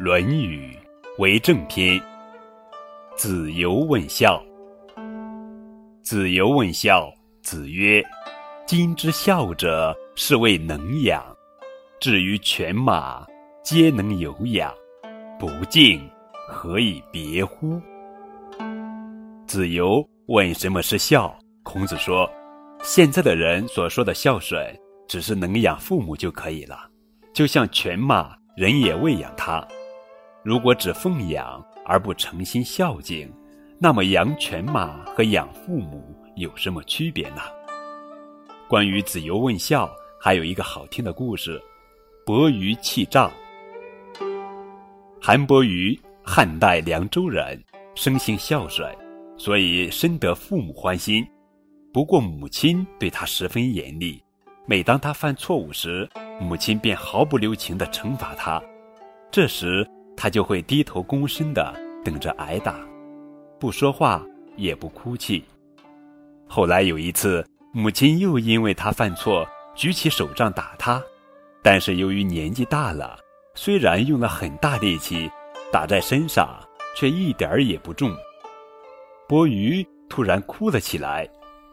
《论语·为政篇》：子游问孝。子游问孝，子曰：“今之孝者，是谓能养。至于犬马，皆能有养，不敬，何以别乎？”子游问什么是孝，孔子说：“现在的人所说的孝顺，只是能养父母就可以了，就像犬马，人也喂养它。”如果只奉养而不诚心孝敬，那么养犬马和养父母有什么区别呢？关于子游问孝，还有一个好听的故事：伯鱼弃杖。韩伯鱼，汉代凉州人，生性孝顺，所以深得父母欢心。不过母亲对他十分严厉，每当他犯错误时，母亲便毫不留情地惩罚他。这时，他就会低头躬身的等着挨打，不说话也不哭泣。后来有一次，母亲又因为他犯错举起手杖打他，但是由于年纪大了，虽然用了很大力气打在身上，却一点儿也不重。波鱼突然哭了起来，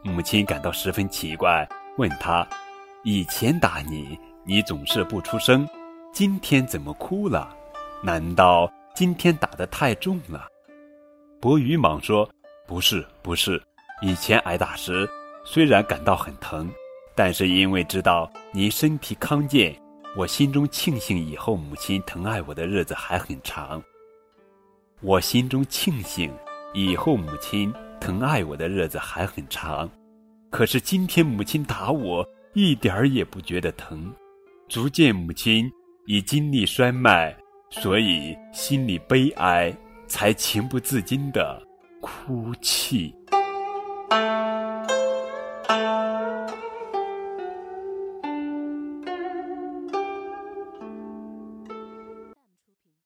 母亲感到十分奇怪，问他：“以前打你，你总是不出声，今天怎么哭了？”难道今天打得太重了？伯鱼忙说：“不是，不是。以前挨打时，虽然感到很疼，但是因为知道您身体康健，我心中庆幸以后母亲疼爱我的日子还很长。我心中庆幸以后母亲疼爱我的日子还很长。可是今天母亲打我，一点儿也不觉得疼，足见母亲已精力衰迈。”所以心里悲哀，才情不自禁的哭泣。